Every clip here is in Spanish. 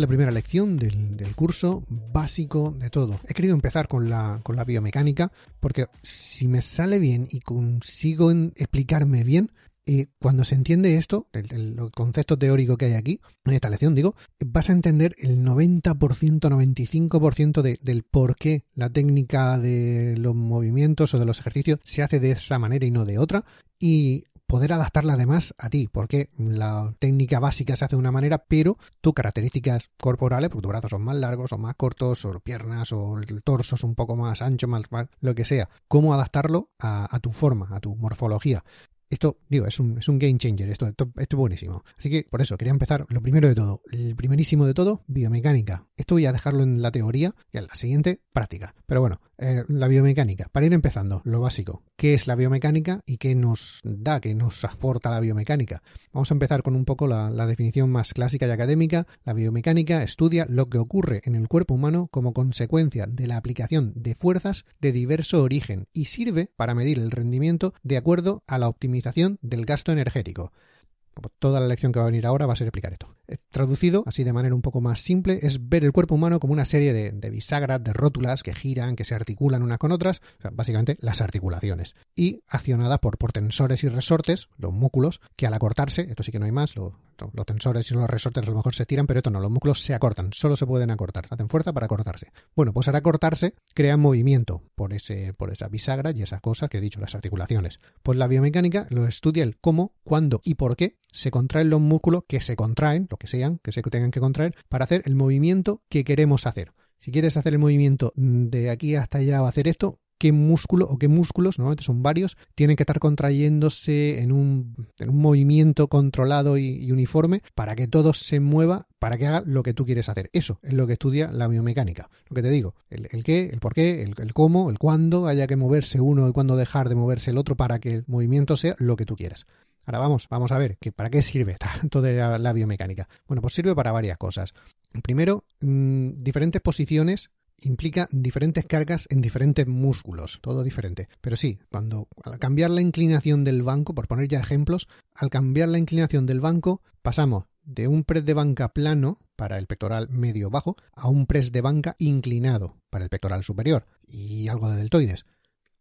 es la primera lección del, curso básico de todo. He querido empezar con la, con la biomecánica porque si me sale bien y consigo explicarme bien, y cuando se entiende esto, el, concepto teórico que hay aquí, en esta lección digo, vas a entender el 90%, 95% del por qué la técnica de los movimientos o de los ejercicios se hace de esa manera y no de otra. Y poder adaptarla además a ti, porque la técnica básica se hace de una manera, pero tus características corporales, porque tus brazos son más largos o más cortos, o piernas, o el torso es un poco más ancho, más, lo que sea, cómo adaptarlo a, tu forma, a tu morfología. Esto, digo, es un, es un game changer, esto, esto, esto, es buenísimo. Así que por eso quería empezar, lo primero de todo, el primerísimo de todo, biomecánica. Esto voy a dejarlo en la teoría y en la siguiente, práctica. Pero bueno, eh, la biomecánica. Para ir empezando, lo básico. ¿Qué es la biomecánica y qué nos da, qué nos aporta la biomecánica? Vamos a empezar con un poco la, la definición más clásica y académica. La biomecánica estudia lo que ocurre en el cuerpo humano como consecuencia de la aplicación de fuerzas de diverso origen y sirve para medir el rendimiento de acuerdo a la optimización del gasto energético. Toda la lección que va a venir ahora va a ser explicar esto. Eh, traducido, así de manera un poco más simple, es ver el cuerpo humano como una serie de, bisagras, de rótulas que giran, que se articulan unas con otras, básicamente las articulaciones, y accionadas por, por tensores y resortes, los músculos, que al acortarse, esto sí que no hay más, los tensores y los resortes a lo mejor se tiran, pero esto no, los músculos se acortan, solo se pueden acortar, hacen fuerza para acortarse. Bueno, pues al acortarse crean movimiento por, ese, por esa bisagra y esas cosas que he dicho, las articulaciones. Pues la biomecánica lo estudia el cómo, cuándo y por qué se contraen los músculos que se contraen, que sean, que se tengan que contraer, para hacer el movimiento que queremos hacer. Si quieres hacer el movimiento de aquí hasta allá o hacer esto, qué músculo o qué músculos, normalmente son varios, tienen que estar contrayéndose en un, en un movimiento controlado y, uniforme para que todo se mueva, para que haga lo que tú quieres hacer. Eso es lo que estudia la biomecánica. Lo que te digo, el, qué, el por qué, el, el, cómo, el cuándo, haya que moverse uno y cuándo dejar de moverse el otro para que el movimiento sea lo que tú quieras. Ahora vamos, vamos a ver, que ¿para qué sirve tanto de la, biomecánica? Bueno, pues sirve para varias cosas. Primero, mm, diferentes posiciones implica diferentes cargas en diferentes músculos, todo diferente. Pero sí, cuando al cambiar la inclinación del banco, por poner ya ejemplos, al cambiar la inclinación del banco pasamos de un press de banca plano para el pectoral medio bajo a un press de banca inclinado para el pectoral superior y algo de deltoides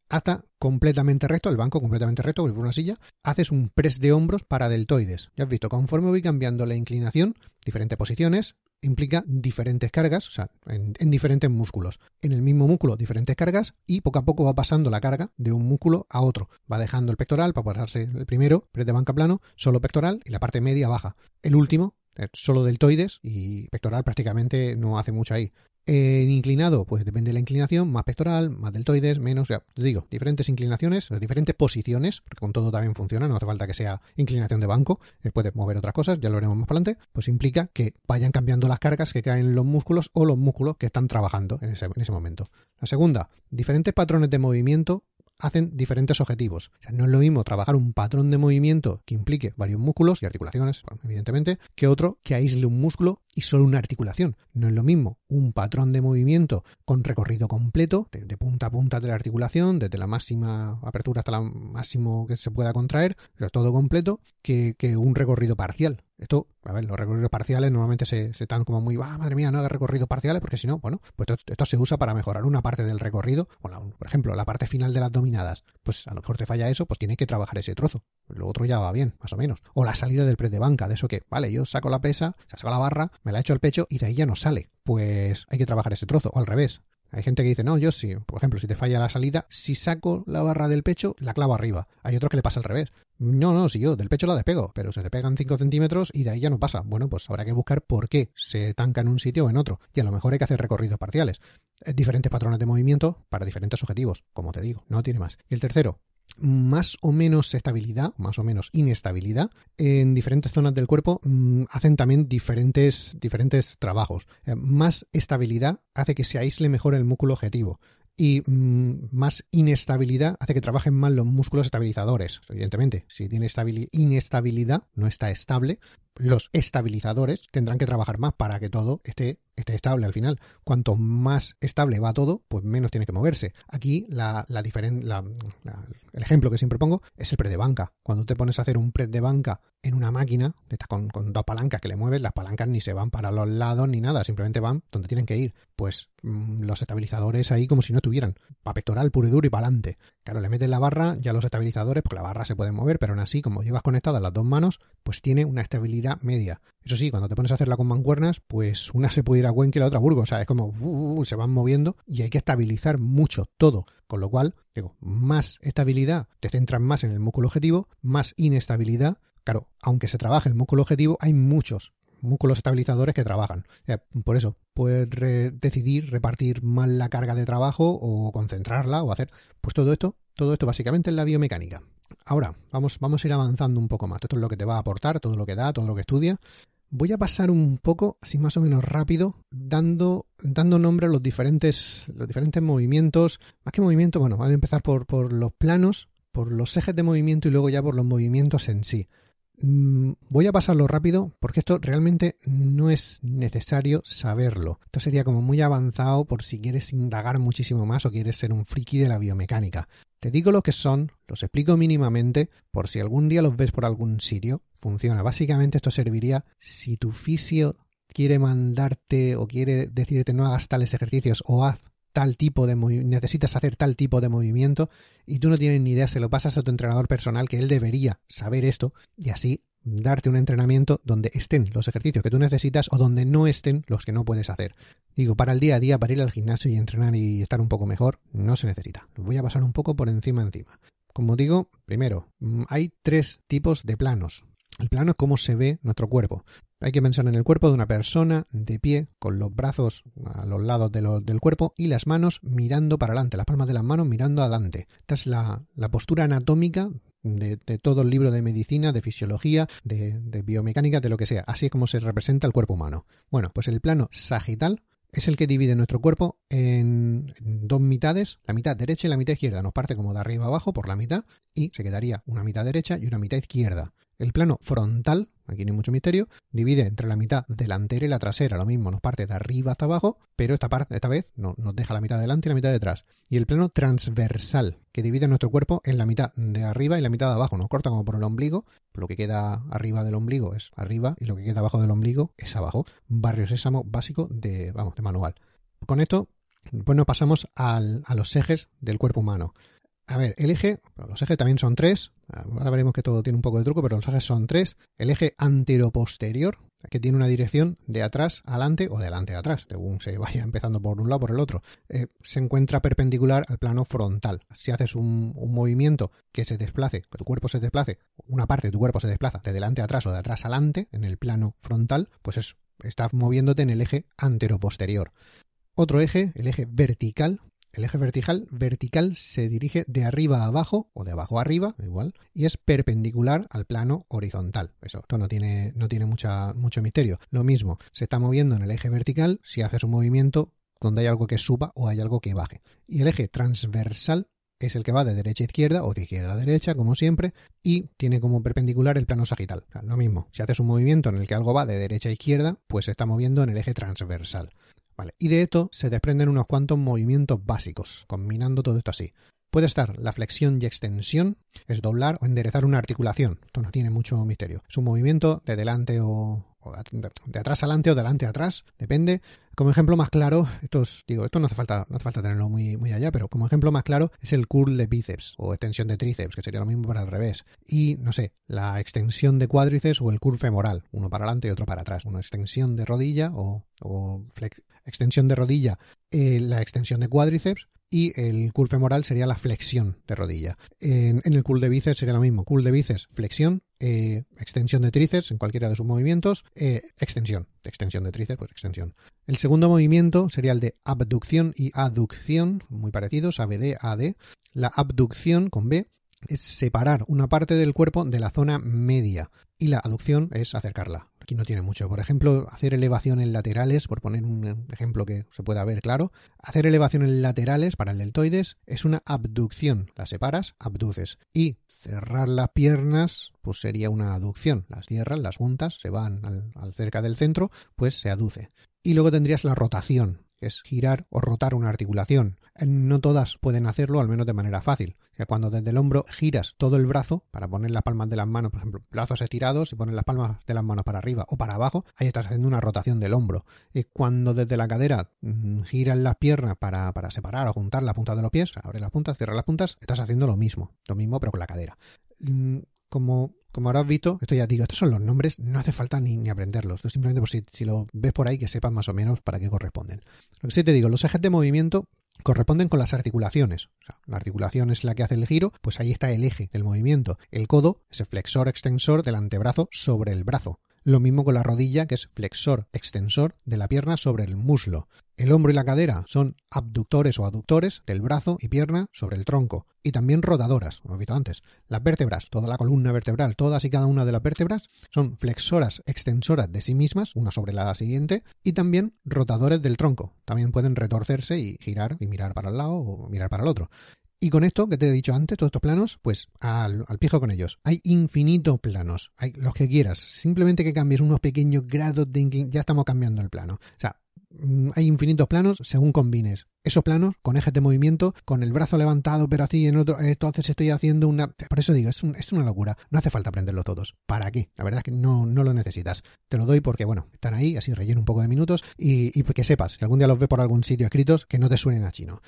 hasta completamente recto, el banco completamente recto, como una silla, haces un press de hombros para deltoides. Ya has visto, conforme voy cambiando la inclinación, diferentes posiciones, implica diferentes cargas, o sea, en, diferentes músculos. En el mismo músculo, diferentes cargas, y poco a poco va pasando la carga de un músculo a otro. Va dejando el pectoral para pasarse el primero, press de banca plano, solo pectoral, y la parte media baja. El último, eh, solo deltoides, y pectoral prácticamente no hace mucho ahí. En inclinado, pues depende de la inclinación, más pectoral, más deltoides, menos, ya te digo, diferentes inclinaciones, diferentes posiciones, porque con todo también funciona, no hace falta que sea inclinación de banco, eh, puede mover otras cosas, ya lo veremos más adelante, pues implica que vayan cambiando las cargas que caen en los músculos o los músculos que están trabajando en ese, en ese momento. La segunda, diferentes patrones de movimiento hacen diferentes objetivos. No es lo mismo trabajar un patrón de movimiento que implique varios músculos y articulaciones, evidentemente, que otro que aísle un músculo y solo una articulación. No es lo mismo un patrón de movimiento con recorrido completo, de, punta a punta de la articulación, desde la máxima apertura hasta el máximo que se pueda contraer, todo completo, que un recorrido parcial. Esto, a ver, los recorridos parciales normalmente se, se están como muy, ah, madre mía, no haga recorridos parciales, porque si no, bueno, pues esto, se usa para mejorar una parte del recorrido, o por ejemplo, la parte final de las dominadas. Pues a lo mejor te falla eso, pues tiene que trabajar ese trozo. Lo otro ya va bien, más o menos. O la salida del press de banca, de eso que, vale, yo saco la pesa, saco la barra, me la echo al pecho y de ahí ya no sale. Pues hay que trabajar ese trozo, o al revés. Hay gente que dice, no, yo sí, por ejemplo, si te falla la salida, si saco la barra del pecho, la clavo arriba. Hay otros que le pasa al revés. No, no, si yo del pecho la despego, pero se te pegan 5 centímetros y de ahí ya no pasa. Bueno, pues habrá que buscar por qué se tanca en un sitio o en otro. Y a lo mejor hay que hacer recorridos parciales. Diferentes patrones de movimiento para diferentes objetivos, como te digo, no tiene más. Y el tercero, más o menos estabilidad, más o menos inestabilidad, en diferentes zonas del cuerpo mm, hacen también diferentes, diferentes trabajos. Eh, más estabilidad hace que se aísle mejor el músculo objetivo y mm, más inestabilidad hace que trabajen mal los músculos estabilizadores. Evidentemente, si tiene inestabilidad, no está estable, los estabilizadores tendrán que trabajar más para que todo esté esté estable al final. Cuanto más estable va todo, pues menos tiene que moverse. Aquí la, la, la, el ejemplo que siempre pongo es el pre de banca. Cuando te pones a hacer un pre de banca en una máquina, con, con dos palancas que le mueves, las palancas ni se van para los lados ni nada, simplemente van donde tienen que ir. Pues mm, los estabilizadores ahí como si no tuvieran. Pa pectoral puro y duro y para adelante. Claro, le metes la barra, ya los estabilizadores, porque la barra se puede mover, pero aún así, como llevas conectadas las dos manos, pues tiene una estabilidad media. Eso sí, cuando te pones a hacerla con mancuernas, pues una se puede ir a Cuenca y la otra a Burgos. O sea, es como uh, se van moviendo y hay que estabilizar mucho todo. Con lo cual, digo, más estabilidad, te centras más en el músculo objetivo, más inestabilidad. Claro, aunque se trabaje el músculo objetivo, hay muchos músculos estabilizadores que trabajan. por eso, puedes decidir repartir mal la carga de trabajo o concentrarla o hacer, pues todo esto, todo esto básicamente es la biomecánica. Ahora, vamos, vamos a ir avanzando un poco más. Esto es lo que te va a aportar, todo lo que da, todo lo que estudia. Voy a pasar un poco, así más o menos rápido, dando, dando nombre a los diferentes, los diferentes movimientos. Más que movimiento, bueno, voy a empezar por, por los planos, por los ejes de movimiento y luego ya por los movimientos en sí. Mm, voy a pasarlo rápido porque esto realmente no es necesario saberlo. Esto sería como muy avanzado por si quieres indagar muchísimo más o quieres ser un friki de la biomecánica. Te digo lo que son, los explico mínimamente por si algún día los ves por algún sitio. Funciona. Básicamente esto serviría si tu fisio quiere mandarte o quiere decirte no hagas tales ejercicios o haz tal tipo de necesitas hacer tal tipo de movimiento y tú no tienes ni idea, se lo pasas a tu entrenador personal que él debería saber esto y así darte un entrenamiento donde estén los ejercicios que tú necesitas o donde no estén los que no puedes hacer. Digo, para el día a día, para ir al gimnasio y entrenar y estar un poco mejor, no se necesita. Voy a pasar un poco por encima encima. Como digo, primero, mm, hay tres tipos de planos. El plano es cómo se ve nuestro cuerpo. Hay que pensar en el cuerpo de una persona de pie, con los brazos a los lados del cuerpo y las manos mirando para adelante, las palmas de las manos mirando adelante. Esta es la, postura anatómica de, todo el libro de medicina, de fisiología, de, de, biomecánica, de lo que sea. Así es como se representa el cuerpo humano. Bueno, pues el plano sagital es el que divide nuestro cuerpo en dos mitades, la mitad derecha y la mitad izquierda. Nos parte como de arriba abajo por la mitad y se quedaría una mitad derecha y una mitad izquierda. El plano frontal, aquí no hay mucho misterio, divide entre la mitad delantera y la trasera. Lo mismo, nos parte de arriba hasta abajo, pero esta, parte, esta vez no, nos deja la mitad delante y la mitad detrás. Y el plano transversal, que divide nuestro cuerpo en la mitad de arriba y la mitad de abajo. Nos corta como por el ombligo. Lo que queda arriba del ombligo es arriba y lo que queda abajo del ombligo es abajo. Barrio sésamo básico de, vamos, de manual. Con esto, pues nos pasamos a los ejes del cuerpo humano. A ver, el eje, los ejes también son tres. Ahora veremos que todo tiene un poco de truco, pero los ejes son tres. El eje antero-posterior, que tiene una dirección de atrás adelante o de adelante a atrás, según se vaya empezando por un lado por el otro, eh, se encuentra perpendicular al plano frontal. Si haces un, movimiento que se desplace, que tu cuerpo se desplace, una parte de tu cuerpo se desplaza de delante a atrás o de atrás adelante en el plano frontal, pues es, estás moviéndote en el eje antero-posterior. Otro eje, el eje vertical, el eje vertical, vertical se dirige de arriba a abajo o de abajo a arriba, igual, y es perpendicular al plano horizontal. Eso, esto no tiene, no tiene mucha, mucho misterio. Lo mismo, se está moviendo en el eje vertical si haces un movimiento donde hay algo que suba o hay algo que baje. Y el eje transversal es el que va de derecha a izquierda o de izquierda a derecha, como siempre, y tiene como perpendicular el plano sagital. lo mismo, si haces un movimiento en el que algo va de derecha a izquierda, pues se está moviendo en el eje transversal. Y de esto se desprenden unos cuantos movimientos básicos, combinando todo esto así. Puede estar la flexión y extensión, es doblar o enderezar una articulación. Esto no tiene mucho misterio. Es un movimiento de delante o, de atrás adelante o delante atrás, depende. Como ejemplo más claro, esto digo, esto no hace falta, tenerlo muy, allá, pero como ejemplo más claro es el curl de bíceps o extensión de tríceps, que sería lo mismo para el revés. Y no sé, la extensión de cuádriceps o el curl femoral, uno para adelante y otro para atrás. Una extensión de rodilla o, extensión de rodilla, eh, la extensión de cuádriceps y el curl femoral sería la flexión de rodilla. En, el curl de bíceps sería lo mismo, curl de bíceps, flexión, eh, extensión de tríceps en cualquiera de sus movimientos, eh, extensión, extensión de tríceps, pues extensión. El segundo movimiento sería el de abducción y aducción, muy parecidos, ABD, AD. La abducción con B es separar una parte del cuerpo de la zona media y la aducción es acercarla. Aquí no tiene mucho. Por ejemplo, hacer elevaciones laterales, por poner un ejemplo que se pueda ver claro, hacer elevaciones laterales para el deltoides es una abducción. La separas, abduces. Y cerrar las piernas, pues sería una aducción. Las cierras, las juntas, se van al, al cerca del centro, pues se aduce. Y luego tendrías la rotación, es girar o rotar una articulación. No todas pueden hacerlo, al menos de manera fácil. Que cuando desde el hombro giras todo el brazo para poner las palmas de las manos, por ejemplo, brazos estirados y poner las palmas de las manos para arriba o para abajo, ahí estás haciendo una rotación del hombro. Y cuando desde la cadera mm, giras las piernas para, para separar o juntar la punta de los pies, abres las puntas, cierras las puntas, estás haciendo lo mismo, lo mismo pero con la cadera. Mm, como como habrás visto, esto ya digo, estos son los nombres, no hace falta ni, ni aprenderlos, simplemente por si, si, lo ves por ahí que sepas más o menos para qué corresponden. Lo que sí te digo, los ejes de movimiento corresponden con las articulaciones. La articulación es la que hace el giro, pues ahí está el eje del movimiento. El codo es el flexor extensor del antebrazo sobre el brazo. Lo mismo con la rodilla, que es flexor extensor de la pierna sobre el muslo. El hombro y la cadera son abductores o aductores del brazo y pierna sobre el tronco. Y también rotadoras, como he visto antes. Las vértebras, toda la columna vertebral, todas y cada una de las vértebras, son flexoras extensoras de sí mismas, una sobre la siguiente, y también rotadores del tronco. También pueden retorcerse y girar y mirar para el lado o mirar para el otro. Y con esto que te he dicho antes, todos estos planos, pues al, al pijo con ellos. Hay infinitos planos, hay los que quieras. Simplemente que cambies unos pequeños grados de inclinación, ya estamos cambiando el plano. O sea, hay infinitos planos según combines. Esos planos con ejes de movimiento, con el brazo levantado, pero así en otro. Entonces estoy haciendo una. Por eso digo, es, una locura. No hace falta aprenderlo todos. ¿Para qué? La verdad es que no, no lo necesitas. Te lo doy porque, bueno, están ahí, así relleno un poco de minutos y, y que sepas, si algún día los ve por algún sitio escritos, que no te suenen a chino.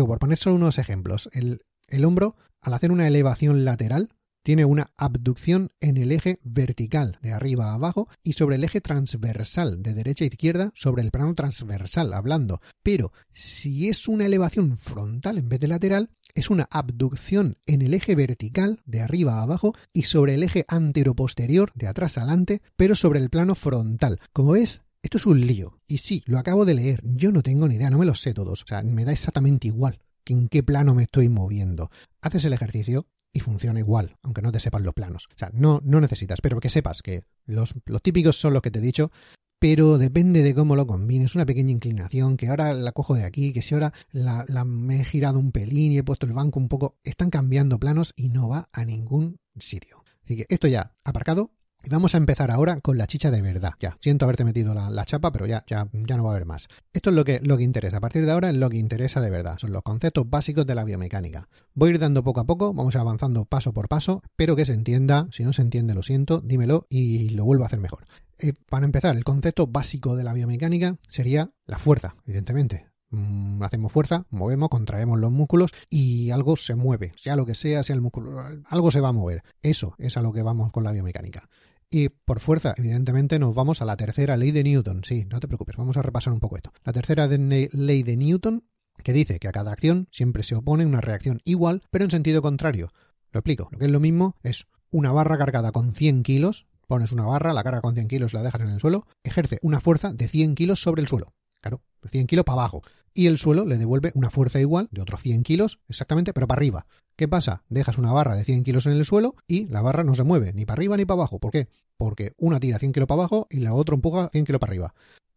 O por poner solo unos ejemplos, el, el hombro, al hacer una elevación lateral, tiene una abducción en el eje vertical de arriba a abajo y sobre el eje transversal de derecha a izquierda sobre el plano transversal hablando. Pero si es una elevación frontal en vez de lateral, es una abducción en el eje vertical de arriba a abajo y sobre el eje anteroposterior de atrás adelante, pero sobre el plano frontal. Como ves, esto es un lío. Y sí, lo acabo de leer. Yo no tengo ni idea, no me lo sé todos. O sea, me da exactamente igual en qué plano me estoy moviendo. Haces el ejercicio y funciona igual, aunque no te sepan los planos. O sea, no, no necesitas, pero que sepas que los, los típicos son los que te he dicho, pero depende de cómo lo combines. Una pequeña inclinación, que ahora la cojo de aquí, que si ahora la, la, me he girado un pelín y he puesto el banco un poco, están cambiando planos y no va a ningún sitio. Así que esto ya aparcado, y vamos a empezar ahora con la chicha de verdad. Ya, siento haberte metido la, chapa, pero ya, ya, ya no va a haber más. Esto es lo que, lo que interesa. A partir de ahora es lo que interesa de verdad. Son los conceptos básicos de la biomecánica. Voy a ir dando poco a poco, vamos avanzando paso por paso, pero que se entienda. Si no se entiende, lo siento, dímelo y lo vuelvo a hacer mejor. Eh, para empezar, el concepto básico de la biomecánica sería la fuerza, evidentemente. Mm, hacemos fuerza, movemos, contraemos los músculos y algo se mueve, sea lo que sea, sea el músculo, algo se va a mover. Eso es a lo que vamos con la biomecánica. Y por fuerza, evidentemente, nos vamos a la tercera ley de Newton. Sí, no te preocupes, vamos a repasar un poco esto. La tercera ley de Newton, que dice que a cada acción siempre se opone una reacción igual, pero en sentido contrario. Lo explico. Lo que es lo mismo es una barra cargada con 100 kilos, pones una barra, la carga con 100 kilos la dejas en el suelo, ejerce una fuerza de 100 kilos sobre el suelo. Claro, 100 kilos para abajo y el suelo le devuelve una fuerza igual de otros 100 kilos, exactamente, pero para arriba. ¿Qué pasa? Dejas una barra de 100 kilos en el suelo y la barra no se mueve ni para arriba ni para abajo. ¿Por qué? Porque una tira 100 kilos para abajo y la otra empuja 100 kilos para arriba.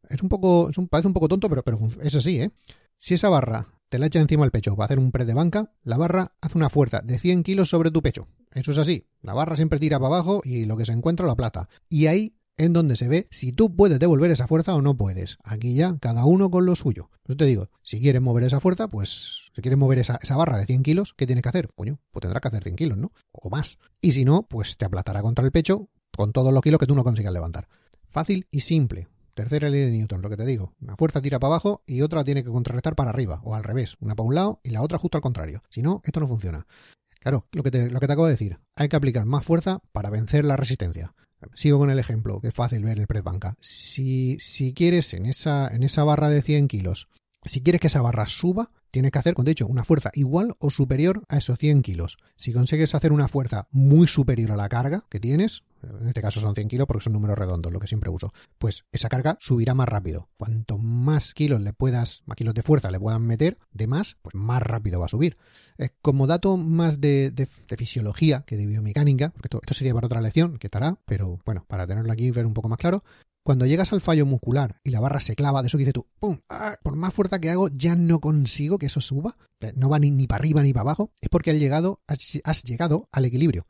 Es un poco, es un, parece un poco tonto, pero, pero es así, ¿eh? Si esa barra te la echa encima del pecho para hacer un press de banca, la barra hace una fuerza de 100 kilos sobre tu pecho. Eso es así. La barra siempre tira para abajo y lo que se encuentra la plata. Y ahí en donde se ve si tú puedes devolver esa fuerza o no puedes. Aquí ya, cada uno con lo suyo. Yo te digo, si quieres mover esa fuerza, pues si quieres mover esa, barra de 100 kilos, ¿qué tienes que hacer? Coño, pues tendrá que hacer 100 kilos, ¿no? O más. Y si no, pues te aplatará contra el pecho con todos los kilos que tú no consigas levantar. Fácil y simple. Tercera ley de Newton, lo que te digo. Una fuerza tira para abajo y otra tiene que contrarrestar para arriba, o al revés. Una para un lado y la otra justo al contrario. Si no, esto no funciona. Claro, lo que, te, lo que te acabo de decir. Hay que aplicar más fuerza para vencer la resistencia. Sigo con el ejemplo, que es fácil ver el press banca. Si, si quieres en esa, en esa barra de 100 kilos, si quieres que esa barra suba, tienes que hacer, como te he dicho, una fuerza igual o superior a esos 100 kilos. Si consigues hacer una fuerza muy superior a la carga que tienes, en este caso son 100 kilos porque son números redondos, lo que siempre uso, pues esa carga subirá más rápido. Cuanto más kilos le puedas, más kilos de fuerza le puedan meter, de más, pues más rápido va a subir. como dato más de, de, de, fisiología que de biomecánica, porque esto, esto, sería para otra lección que estará, pero bueno, para tenerlo aquí y ver un poco más claro, Cuando llegas al fallo muscular y la barra se clava, de eso que dices tú, ¡pum! Ah, por más fuerza que hago, ya no consigo que eso suba. No va ni, ni para arriba ni para abajo. Es porque has llegado, has llegado al equilibrio.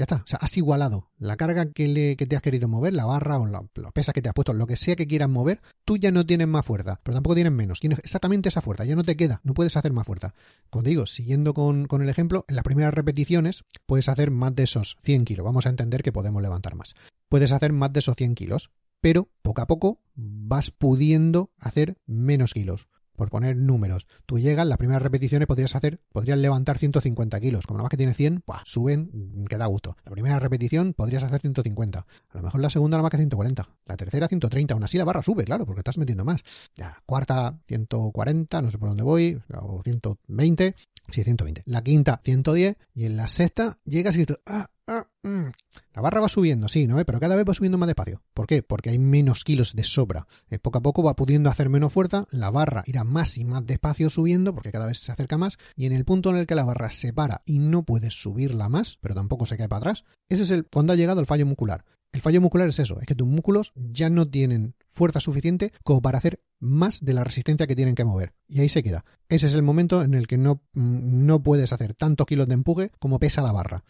Ya está, o sea, has igualado la carga que, te has querido mover, la barra o la, pesa que te has puesto, lo que sea que quieras mover, tú ya no tienes más fuerza, pero tampoco tienes menos, tienes exactamente esa fuerza, ya no te queda, no puedes hacer más fuerza. Como te digo, siguiendo con, con el ejemplo, en las primeras repeticiones puedes hacer más de esos 100 kilos, vamos a entender que podemos levantar más. Puedes hacer más de esos 100 kilos, pero poco a poco vas pudiendo hacer menos kilos por poner números, tú llegas, las primeras repeticiones podrías hacer, podrías levantar 150 kilos, como nada más que tiene 100, pues suben, mm, que da gusto. La primera repetición podrías hacer 150, a lo mejor la segunda nada más que 140, la tercera 130, aún así la barra sube, claro, porque estás metiendo más. La cuarta 140, no sé por dónde voy, o 120, sí, 120. La quinta 110 y en la sexta llegas y dices, ah, Ah, mm. La barra va subiendo, sí, ¿no? Pero cada vez va subiendo más despacio. ¿Por qué? Porque hay menos kilos de sobra. Eh, poco a poco va pudiendo hacer menos fuerza, la barra irá más y más despacio subiendo porque cada vez se acerca más y en el punto en el que la barra se para y no puedes subirla más, pero tampoco se cae para atrás, ese es el cuando ha llegado el fallo muscular. El fallo muscular es eso, es que tus músculos ya no tienen fuerza suficiente como para hacer más de la resistencia que tienen que mover. Y ahí se queda. Ese es el momento en el que no, mm, no puedes hacer tantos kilos de empuje como pesa la barra.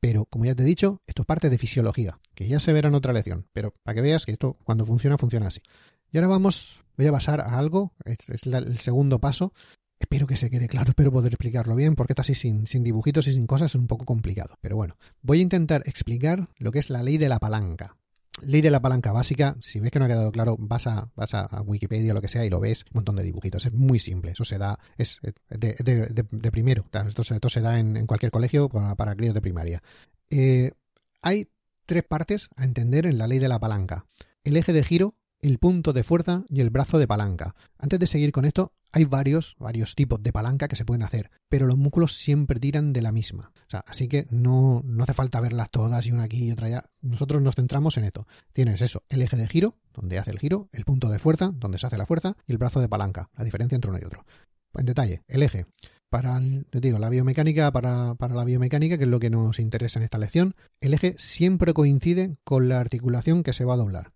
Pero, como ya te he dicho, esto es parte de fisiología, que ya se verá en otra lección. Pero para que veas que esto, cuando funciona, funciona así. Y ahora vamos, voy a pasar a algo, es, el segundo paso. Espero que se quede claro, espero poder explicarlo bien, porque esto así sin, sin dibujitos y sin cosas es un poco complicado. Pero bueno, voy a intentar explicar lo que es la ley de la palanca. Ley de la palanca básica, si ves que no ha quedado claro, vas a, vas a Wikipedia o lo que sea y lo ves, un montón de dibujitos. Es muy simple, eso se da, es de, primero, esto se, esto se da en, cualquier colegio para, para críos de primaria. Eh, hay tres partes a entender en la ley de la palanca. El eje de giro, el punto de fuerza y el brazo de palanca. Antes de seguir con esto, hay varios, varios tipos de palanca que se pueden hacer, pero los músculos siempre tiran de la misma. Así que no, no hace falta verlas todas y una aquí y otra allá. Nosotros nos centramos en esto. Tienes eso, el eje de giro, donde hace el giro, el punto de fuerza, donde se hace la fuerza, y el brazo de palanca, la diferencia entre uno y otro. En detalle, el eje. Para, te digo, la biomecánica, para, para la biomecánica, que es lo que nos interesa en esta lección, el eje siempre coincide con la articulación que se va a doblar.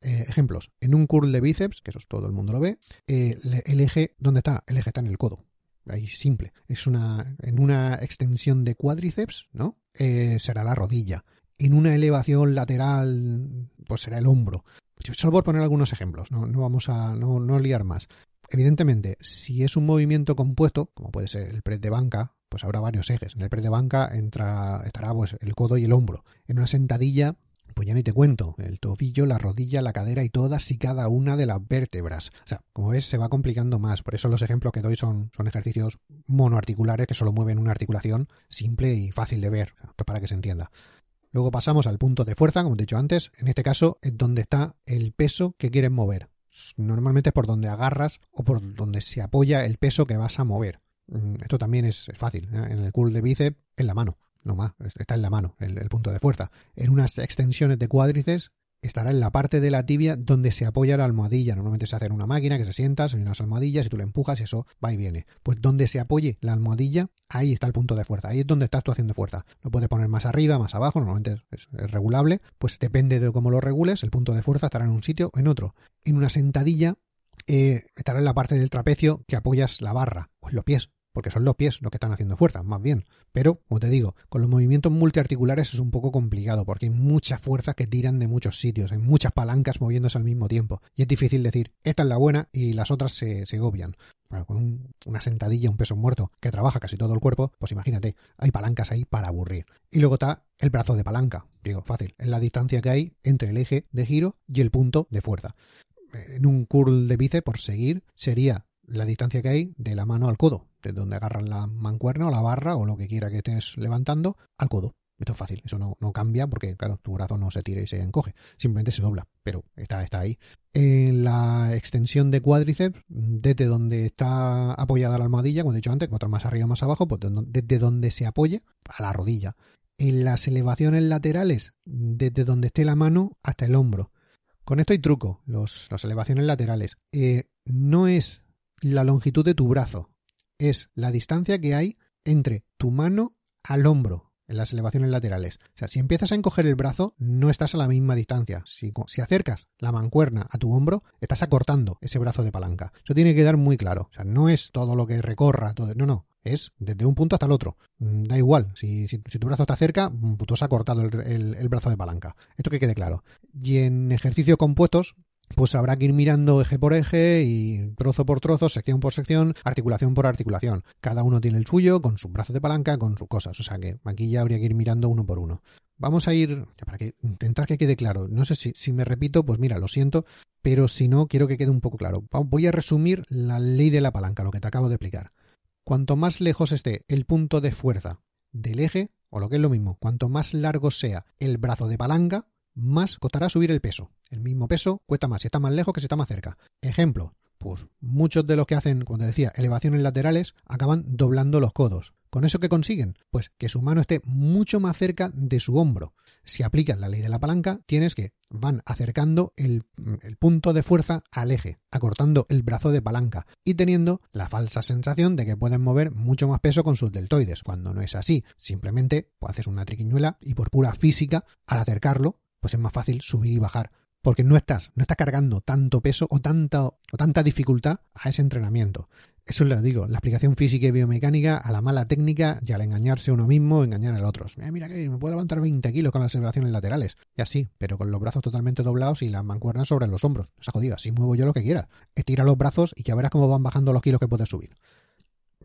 Eh, ejemplos, en un curl de bíceps, que eso todo el mundo lo ve, eh, el eje, ¿dónde está? El eje está en el codo. Ahí simple. Es una, en una extensión de cuádriceps, ¿no? Eh, será la rodilla. En una elevación lateral, pues será el hombro. Solo por poner algunos ejemplos, no, no vamos a no, no liar más. Evidentemente, si es un movimiento compuesto, como puede ser el press de banca, pues habrá varios ejes. En el press de banca entra, estará pues, el codo y el hombro. En una sentadilla pues ya ni te cuento, el tobillo, la rodilla, la cadera y todas y cada una de las vértebras. O sea, como ves, se va complicando más. Por eso los ejemplos que doy son, son ejercicios monoarticulares que solo mueven una articulación simple y fácil de ver, para que se entienda. Luego pasamos al punto de fuerza, como te he dicho antes. En este caso es donde está el peso que quieres mover. Normalmente es por donde agarras o por donde se apoya el peso que vas a mover. Mm, esto también es fácil. ¿eh? En el curl de bíceps, en la mano no más, está en la mano, el, punto de fuerza. En unas extensiones de cuádriceps estará en la parte de la tibia donde se apoya la almohadilla. Normalmente se hace en una máquina que se sienta, hay unas almohadillas y tú le empujas y eso va y viene. Pues donde se apoye la almohadilla, ahí está el punto de fuerza. Ahí es donde estás tú haciendo fuerza. Lo puedes poner más arriba, más abajo, normalmente es, regulable. Pues depende de cómo lo regules, el punto de fuerza estará en un sitio o en otro. En una sentadilla eh, estará en la parte del trapecio que apoyas la barra o en los pies porque son los pies los que están haciendo fuerza, más bien. Pero, como te digo, con los movimientos multiarticulares es un poco complicado, porque hay muchas fuerzas que tiran de muchos sitios, hay muchas palancas moviéndose al mismo tiempo, y es difícil decir, esta es la buena y las otras se, se obvian. Bueno, con una sentadilla, un peso muerto que trabaja casi todo el cuerpo, pues imagínate, hay palancas ahí para aburrir. Y luego está el brazo de palanca, digo, fácil, es la distancia que hay entre el eje de giro y el punto de fuerza. En un curl de bíceps, por seguir, sería la distancia que hay de la mano al codo, de donde agarran la mancuerna o la barra o lo que quiera que estés levantando al codo. Esto es fácil, eso no, no, cambia porque, claro, tu brazo no se tira y se encoge, simplemente se dobla, pero está, está ahí. En la extensión de cuádriceps, desde donde está apoyada la almohadilla, como he dicho antes, cuatro más arriba o más abajo, pues desde donde se apoye a la rodilla. En las elevaciones laterales, desde donde esté la mano hasta el hombro. Con esto hay truco, los, las elevaciones laterales. Eh, no es la longitud de tu brazo, es la distancia que hay entre tu mano al hombro. en las elevaciones laterales. O sea, si empiezas a encoger el brazo, no estás a la misma distancia. Si, si acercas la mancuerna a tu hombro, estás acortando ese brazo de palanca. Eso tiene que quedar muy claro. O sea, no es todo lo que recorra, todo, no, no. Es desde un punto hasta el otro. Mm, da igual, si, si, tu brazo está cerca, mm, tú has acortado el, el brazo de palanca. Esto que quede claro. Y en ejercicios compuestos, pues habrá que ir mirando eje por eje y trozo por trozo, sección por sección, articulación por articulación. Cada uno tiene el suyo, con su brazo de palanca, con sus cosas. O sea que aquí ya habría que ir mirando uno por uno. Vamos a ir, para intentar que quede claro. No sé si, si me repito, pues mira, lo siento, pero si no, quiero que quede un poco claro. Voy a resumir la ley de la palanca, lo que te acabo de explicar. Cuanto más lejos esté el punto de fuerza del eje, o lo que es lo mismo, cuanto más largo sea el brazo de palanca, más costará subir el peso. El mismo peso cuesta más si está más lejos que si está más cerca. Ejemplo, pues muchos de los que hacen, cuando decía, elevaciones laterales, acaban doblando los codos. ¿Con eso qué consiguen? Pues que su mano esté mucho más cerca de su hombro. Si aplicas la ley de la palanca, tienes que van acercando el, el, punto de fuerza al eje, acortando el brazo de palanca y teniendo la falsa sensación de que pueden mover mucho más peso con sus deltoides, cuando no es así. Simplemente pues, haces una triquiñuela y por pura física, al acercarlo, pues es más fácil subir y bajar. Porque no estás, no estás cargando tanto peso o tanta, o tanta dificultad a ese entrenamiento. Eso lo digo, la explicación física y biomecánica a la mala técnica y al engañarse uno mismo, engañar al otro. Mira, mira que me puedo levantar 20 kilos con las elevaciones laterales. Y así, pero con los brazos totalmente doblados y las mancuernas sobre los hombros. Se ha jodido, así muevo yo lo que quiera. Estira los brazos y ya verás cómo van bajando los kilos que puedes subir.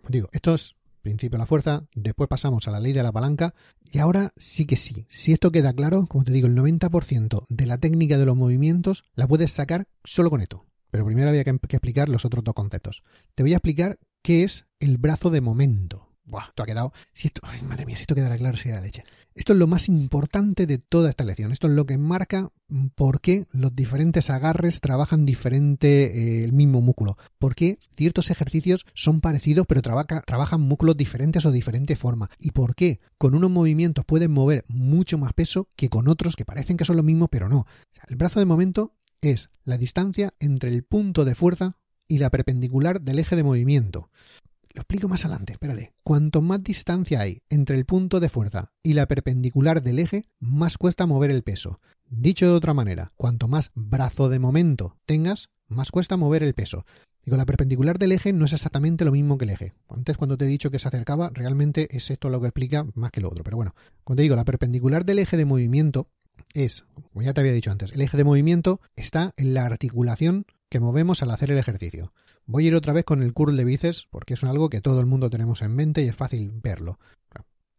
Digo, esto es principio la fuerza, después pasamos a la ley de la palanca y ahora sí que sí. Si esto queda claro, como te digo, el 90% de la técnica de los movimientos la puedes sacar solo con esto. Pero primero había que, explicar los otros dos conceptos. Te voy a explicar qué es el brazo de momento. Buah, esto ha quedado. Madre mía, si esto quedara claro, sería la leche. Esto es lo más importante de toda esta lección. Esto es lo que marca por qué los diferentes agarres trabajan diferente eh, el mismo músculo. Por qué ciertos ejercicios son parecidos pero trabajan músculos diferentes o diferente forma. Y por qué con unos movimientos pueden mover mucho más peso que con otros que parecen que son los mismos pero no. el brazo de momento es la distancia entre el punto de fuerza y la perpendicular del eje de movimiento. Lo explico más adelante, espérate. Cuanto más distancia hay entre el punto de fuerza y la perpendicular del eje, más cuesta mover el peso. Dicho de otra manera, cuanto más brazo de momento tengas, más cuesta mover el peso. Digo, la perpendicular del eje no es exactamente lo mismo que el eje. Antes cuando te he dicho que se acercaba, realmente es esto lo que explica más que lo otro. Pero bueno, cuando te digo la perpendicular del eje de movimiento es, como ya te había dicho antes, el eje de movimiento está en la articulación que movemos al hacer el ejercicio. Voy a ir otra vez con el curl de bíceps porque es algo que todo el mundo tenemos en mente y es fácil verlo.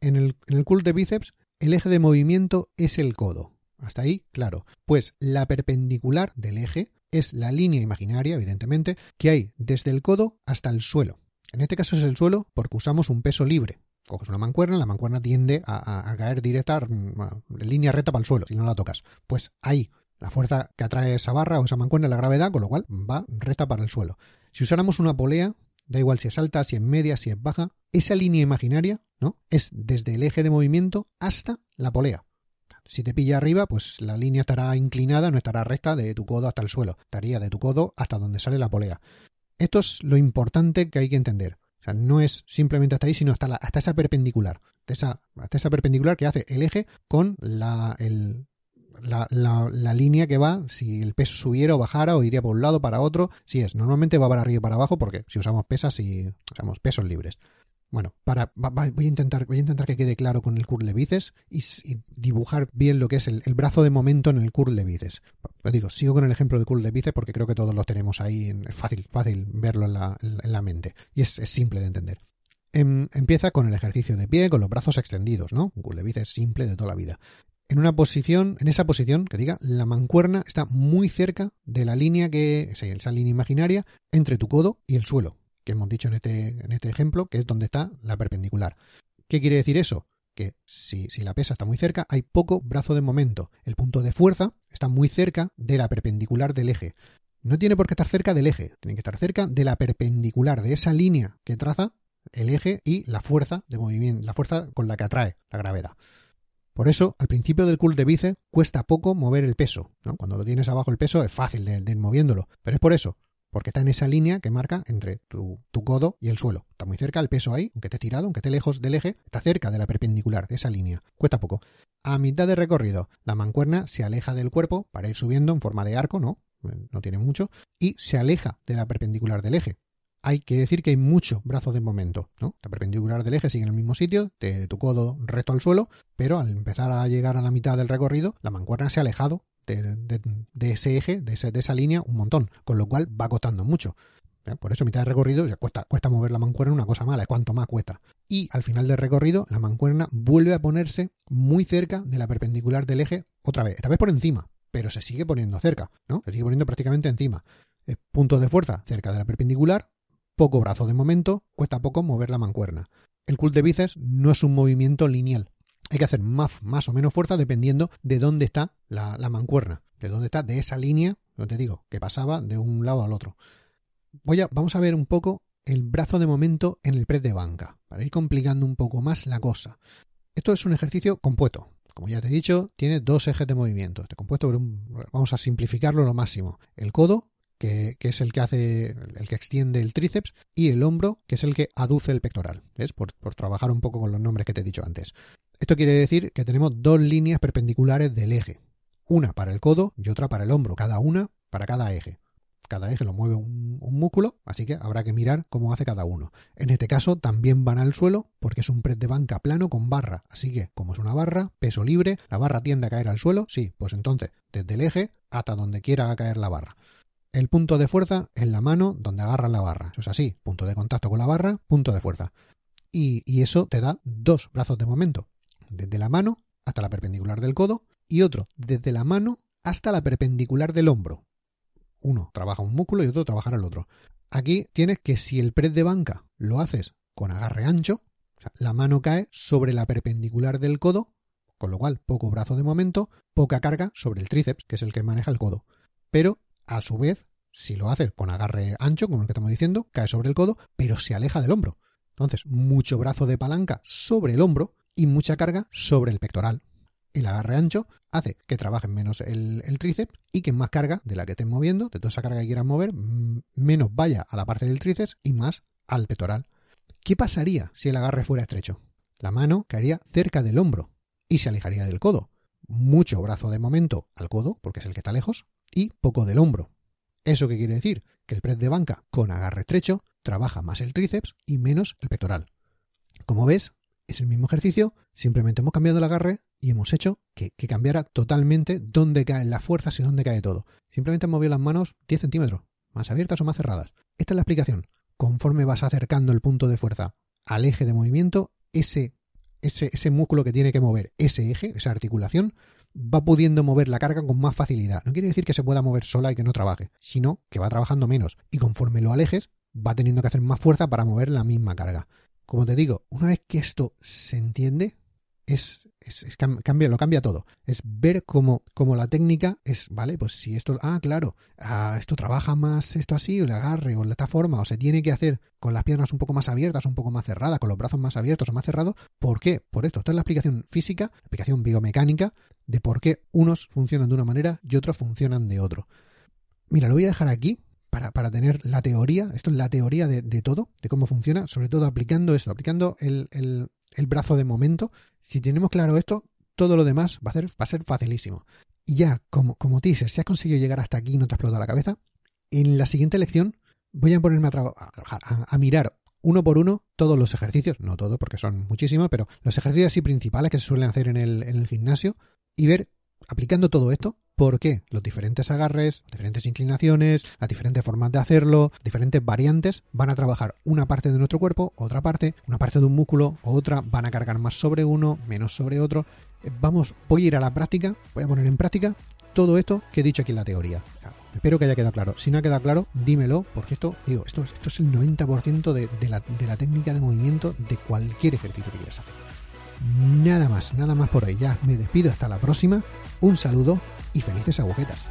En el, curl de bíceps, el eje de movimiento es el codo. Hasta ahí, claro. Pues la perpendicular del eje es la línea imaginaria, evidentemente, que hay desde el codo hasta el suelo. En este caso es el suelo porque usamos un peso libre. Coges una mancuerna, la mancuerna tiende a, a caer directa, en línea recta para el suelo, si no la tocas. Pues ahí, la fuerza que atrae esa barra o esa mancuerna es la gravedad, con lo cual va recta para el suelo. Si usáramos una polea, da igual si es alta, si es media, si es baja, esa línea imaginaria, ¿no? Es desde el eje de movimiento hasta la polea. Si te pilla arriba, pues la línea estará inclinada, no estará recta de tu codo hasta el suelo. Estaría de tu codo hasta donde sale la polea. Esto es lo importante que hay que entender. O sea, no es simplemente hasta ahí, sino hasta, la, hasta esa perpendicular. Hasta esa, perpendicular que hace el eje con la, el, la, la, línea que va, si el peso subiera o bajara o iría por un lado para otro, si es, normalmente va para arriba y para abajo porque si usamos pesas y usamos pesos libres. Bueno, para, voy, a intentar, voy a intentar que quede claro con el curl de bíceps y, dibujar bien lo que es el, brazo de momento en el curl de bíceps. Pues digo, sigo con el ejemplo de curl de bíceps porque creo que todos lo tenemos ahí, es fácil, fácil verlo en la, en la mente y es, es simple de entender. Em, empieza con el ejercicio de pie, con los brazos extendidos, ¿no? Un curl de bíceps simple de toda la vida en una posición, en esa posición, que diga, la mancuerna está muy cerca de la línea que, esa línea imaginaria, entre tu codo y el suelo, que hemos dicho en este, en este ejemplo, que es donde está la perpendicular. ¿Qué quiere decir eso? Que si, si la pesa está muy cerca, hay poco brazo de momento. El punto de fuerza está muy cerca de la perpendicular del eje. No tiene por qué estar cerca del eje, tiene que estar cerca de la perpendicular, de esa línea que traza el eje y la fuerza de movimiento, la fuerza con la que atrae la gravedad. Por eso, al principio del curl de bíceps cuesta poco mover el peso. Cuando lo tienes abajo el peso es fácil de, ir moviéndolo. Pero es por eso, porque está en esa línea que marca entre tu, tu, codo y el suelo. Está muy cerca, el peso ahí, aunque esté tirado, aunque esté lejos del eje, está cerca de la perpendicular, de esa línea. Cuesta poco. A mitad de recorrido, la mancuerna se aleja del cuerpo para ir subiendo en forma de arco, ¿no? No tiene mucho, y se aleja de la perpendicular del eje hay que decir que hay mucho brazo de momento, ¿no? La perpendicular del eje sigue en el mismo sitio, de tu codo recto al suelo, pero al empezar a llegar a la mitad del recorrido, la mancuerna se ha alejado de, ese eje, de, esa línea, un montón, con lo cual va costando mucho. Por eso, mitad de recorrido, cuesta, cuesta mover la mancuerna una cosa mala, es cuanto más cuesta. Y al final del recorrido, la mancuerna vuelve a ponerse muy cerca de la perpendicular del eje otra vez, esta vez por encima, pero se sigue poniendo cerca, ¿no? Se sigue poniendo prácticamente encima. punto de fuerza cerca de la perpendicular, poco brazo de momento, cuesta poco mover la mancuerna. El cult de bíceps no es un movimiento lineal. Hay que hacer más, más o menos fuerza dependiendo de dónde está la, mancuerna, de dónde está, de esa línea, no te digo, que pasaba de un lado al otro. Voy vamos a ver un poco el brazo de momento en el press de banca, para ir complicando un poco más la cosa. Esto es un ejercicio compuesto. Como ya te he dicho, tiene dos ejes de movimiento. Este compuesto, vamos a simplificarlo lo máximo. El codo que, es el que hace, el que extiende el tríceps, y el hombro, que es el que aduce el pectoral. ¿Ves? Por, trabajar un poco con los nombres que te he dicho antes. Esto quiere decir que tenemos dos líneas perpendiculares del eje. Una para el codo y otra para el hombro, cada una para cada eje. Cada eje lo mueve un, un, músculo, así que habrá que mirar cómo hace cada uno. En este caso también van al suelo porque es un press de banca plano con barra, así que como es una barra, peso libre, la barra tiende a caer al suelo, sí, pues entonces desde el eje hasta donde quiera caer la barra. El punto de fuerza en la mano donde agarra la barra. Eso es así, punto de contacto con la barra, punto de fuerza. Y, eso te da dos brazos de momento. Desde la mano hasta la perpendicular del codo y otro desde la mano hasta la perpendicular del hombro. Uno trabaja un músculo y otro trabaja el otro. Aquí tienes que si el press de banca lo haces con agarre ancho, la mano cae sobre la perpendicular del codo, con lo cual poco brazo de momento, poca carga sobre el tríceps, que es el que maneja el codo. Pero a su vez, si lo haces con agarre ancho, como el que estamos diciendo, cae sobre el codo, pero se aleja del hombro. Entonces, mucho brazo de palanca sobre el hombro y mucha carga sobre el pectoral. El agarre ancho hace que trabajen menos el, tríceps y que más carga de la que estés moviendo, de toda esa carga que quieras mover, menos vaya a la parte del tríceps y más al pectoral. ¿Qué pasaría si el agarre fuera estrecho? La mano caería cerca del hombro y se alejaría del codo. Mucho brazo de momento al codo, porque es el que está lejos, y poco del hombro. ¿Eso qué quiere decir? Que el press de banca con agarre estrecho trabaja más el tríceps y menos el pectoral. Como ves, es el mismo ejercicio, simplemente hemos cambiado el agarre y hemos hecho que, cambiara totalmente dónde caen las fuerzas y dónde cae todo. Simplemente hemos movido las manos 10 centímetros, más abiertas o más cerradas. Esta es la explicación. Conforme vas acercando el punto de fuerza al eje de movimiento, ese, ese, ese músculo que tiene que mover ese eje, esa articulación, va pudiendo mover la carga con más facilidad. No quiere decir que se pueda mover sola y que no trabaje, sino que va trabajando menos. Y conforme lo alejes, va teniendo que hacer más fuerza para mover la misma carga. Como te digo, una vez que esto se entiende, es, cambia, lo cambia todo. Es ver cómo, cómo, la técnica es, vale, pues si esto, ah, claro, ah, esto trabaja más esto así, o le agarre, o de esta forma, o se tiene que hacer con las piernas un poco más abiertas, un poco más cerradas, con los brazos más abiertos o más cerrados. ¿Por qué? Por esto. Esto es la explicación física, la explicación biomecánica de por qué unos funcionan de una manera y otros funcionan de otro. Mira, lo voy a dejar aquí para, para, tener la teoría, esto es la teoría de, de, todo, de cómo funciona, sobre todo aplicando esto, aplicando el, el, el brazo de momento, si tenemos claro esto, todo lo demás va a ser, va a ser facilísimo. Y ya, como, como teaser, si has conseguido llegar hasta aquí y no te ha explotado la cabeza, en la siguiente lección voy a ponerme a, trabajar, a, mirar uno por uno todos los ejercicios, no todos porque son muchísimos, pero los ejercicios así principales que se suelen hacer en el, en el gimnasio y ver, aplicando todo esto, por qué los diferentes agarres, diferentes inclinaciones, las diferentes formas de hacerlo, diferentes variantes van a trabajar una parte de nuestro cuerpo, otra parte, una parte de un músculo, otra, van a cargar más sobre uno, menos sobre otro. Eh, vamos, voy a ir a la práctica, voy a poner en práctica todo esto que he dicho aquí en la teoría. Espero que haya quedado claro. Si no ha quedado claro, dímelo, porque esto, digo, esto, es el 90% de, de, la, de la técnica de movimiento de cualquier ejercicio que quieras hacer. Nada más, nada más por hoy. Ya me despido hasta la próxima. Un saludo y felices agujetas.